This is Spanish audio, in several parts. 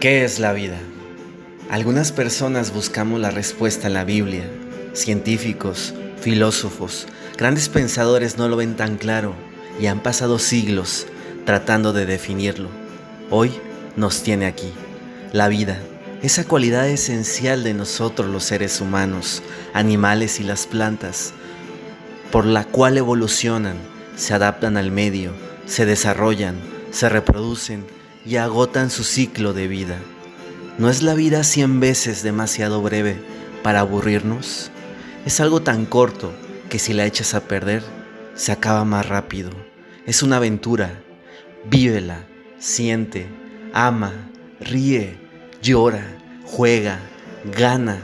¿Qué es la vida? Algunas personas buscamos la respuesta en la Biblia. Científicos, filósofos, grandes pensadores no lo ven tan claro y han pasado siglos tratando de definirlo. Hoy nos tiene aquí. La vida, esa cualidad esencial de nosotros los seres humanos, animales y las plantas, por la cual evolucionan, se adaptan al medio, se desarrollan, se reproducen y agotan su ciclo de vida. ¿No es la vida cien veces demasiado breve para aburrirnos? Es algo tan corto que si la echas a perder, se acaba más rápido. Es una aventura. Vívela, siente, ama, ríe, llora, juega, gana,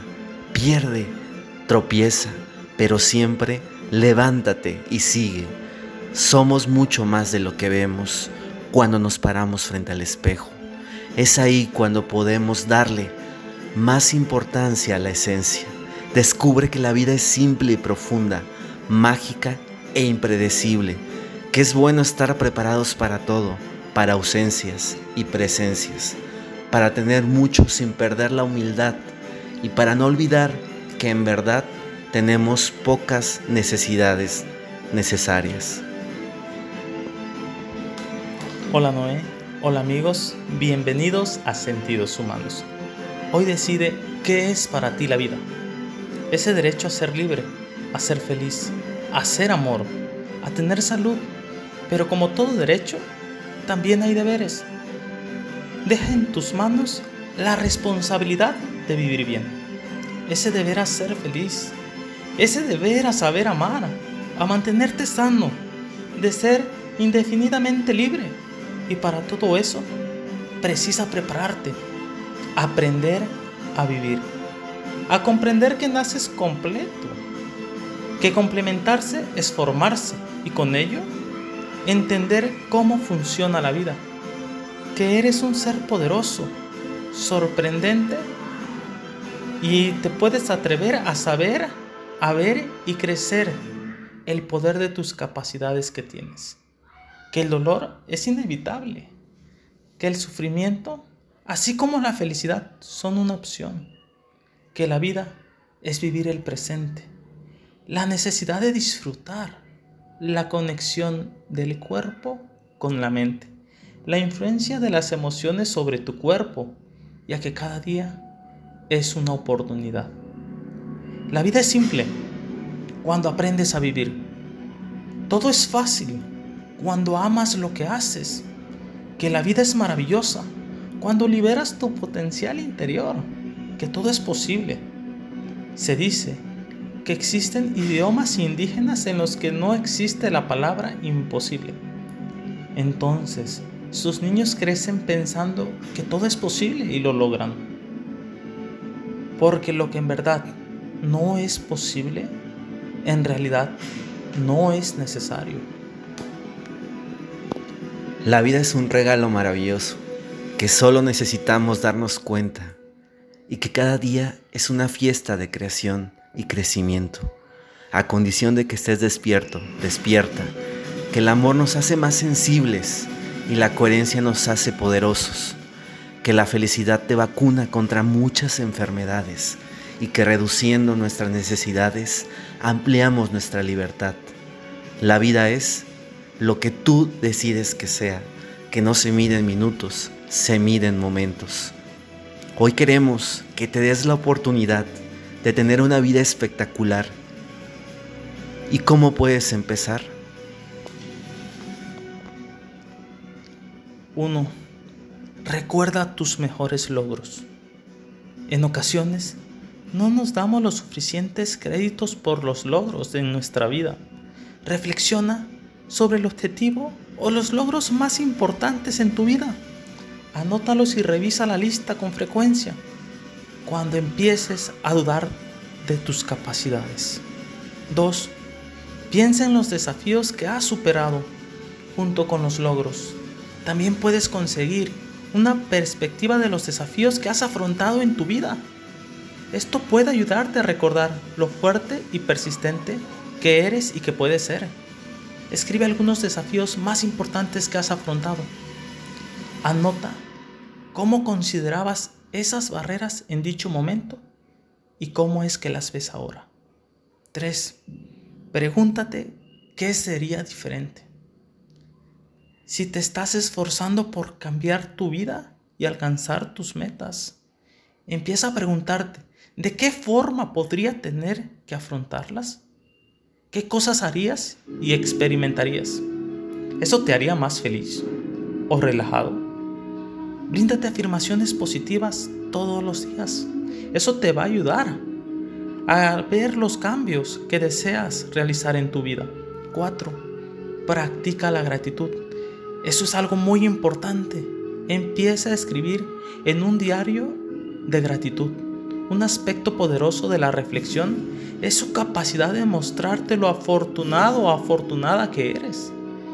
pierde, tropieza, pero siempre levántate y sigue. Somos mucho más de lo que vemos cuando nos paramos frente al espejo. Es ahí cuando podemos darle más importancia a la esencia. Descubre que la vida es simple y profunda, mágica e impredecible, que es bueno estar preparados para todo, para ausencias y presencias, para tener mucho sin perder la humildad y para no olvidar que en verdad tenemos pocas necesidades necesarias. Hola Noé, hola amigos, bienvenidos a Sentidos Humanos. Hoy decide qué es para ti la vida. Ese derecho a ser libre, a ser feliz, a ser amor, a tener salud. Pero como todo derecho, también hay deberes. Deja en tus manos la responsabilidad de vivir bien. Ese deber a ser feliz. Ese deber a saber amar, a mantenerte sano, de ser indefinidamente libre y para todo eso, precisa prepararte, aprender a vivir, a comprender que naces completo, que complementarse es formarse y con ello entender cómo funciona la vida, que eres un ser poderoso, sorprendente y te puedes atrever a saber, a ver y crecer el poder de tus capacidades que tienes que el dolor es inevitable, que el sufrimiento, así como la felicidad, son una opción, que la vida es vivir el presente, la necesidad de disfrutar, la conexión del cuerpo con la mente, la influencia de las emociones sobre tu cuerpo, ya que cada día es una oportunidad. La vida es simple cuando aprendes a vivir. Todo es fácil cuando amas lo que haces, que la vida es maravillosa, cuando liberas tu potencial interior, que todo es posible. Se dice que existen idiomas indígenas en los que no existe la palabra imposible. Entonces, sus niños crecen pensando que todo es posible y lo logran. Porque lo que en verdad no es posible, en realidad no es necesario. La vida es un regalo maravilloso que solo necesitamos darnos cuenta y que cada día es una fiesta de creación y crecimiento, a condición de que estés despierto, despierta, que el amor nos hace más sensibles y la coherencia nos hace poderosos, que la felicidad te vacuna contra muchas enfermedades y que reduciendo nuestras necesidades ampliamos nuestra libertad. La vida es lo que tú decides que sea, que no se mide en minutos, se mide en momentos. Hoy queremos que te des la oportunidad de tener una vida espectacular. ¿Y cómo puedes empezar? 1. Recuerda tus mejores logros. En ocasiones, no nos damos los suficientes créditos por los logros de nuestra vida. Reflexiona sobre el objetivo o los logros más importantes en tu vida. Anótalos y revisa la lista con frecuencia cuando empieces a dudar de tus capacidades. 2. Piensa en los desafíos que has superado junto con los logros. También puedes conseguir una perspectiva de los desafíos que has afrontado en tu vida. Esto puede ayudarte a recordar lo fuerte y persistente que eres y que puedes ser. Escribe algunos desafíos más importantes que has afrontado. Anota ¿Cómo considerabas esas barreras en dicho momento? ¿Y cómo es que las ves ahora? 3. Pregúntate qué sería diferente. Si te estás esforzando por cambiar tu vida y alcanzar tus metas, empieza a preguntarte, ¿de qué forma podría tener que afrontarlas? ¿Qué cosas harías y experimentarías? ¿Eso te haría más feliz o relajado? Bríndate afirmaciones positivas todos los días. Eso te va a ayudar a ver los cambios que deseas realizar en tu vida. 4. Practica la gratitud. Eso es algo muy importante. Empieza a escribir en un diario de gratitud. Un aspecto poderoso de la reflexión es su capacidad de mostrarte lo afortunado o afortunada que eres.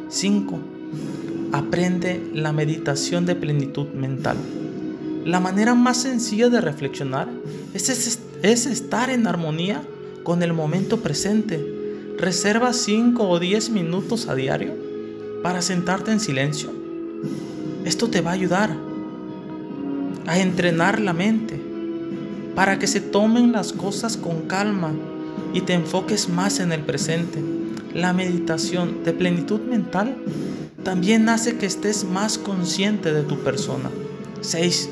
5. Aprende la meditación de plenitud mental. La manera más sencilla de reflexionar es, es estar en armonía con el momento presente. Reserva 5 o 10 minutos a diario para sentarte en silencio. Esto te va a ayudar a entrenar la mente para que se tomen las cosas con calma y te enfoques más en el presente. La meditación de plenitud mental también hace que estés más consciente de tu persona. 6.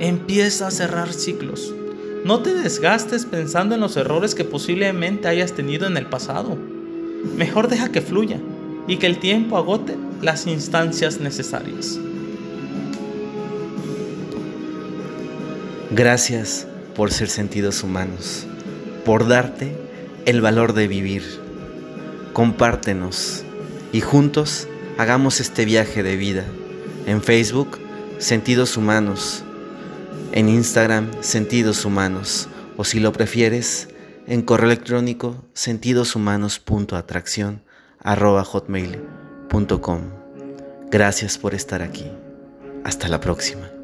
Empieza a cerrar ciclos. No te desgastes pensando en los errores que posiblemente hayas tenido en el pasado. Mejor deja que fluya y que el tiempo agote las instancias necesarias. Gracias por ser sentidos humanos, por darte el valor de vivir compártenos y juntos hagamos este viaje de vida. En Facebook, Sentidos Humanos. En Instagram, Sentidos Humanos. O si lo prefieres, en correo electrónico, sentidoshumanos.atracción.com. Gracias por estar aquí. Hasta la próxima.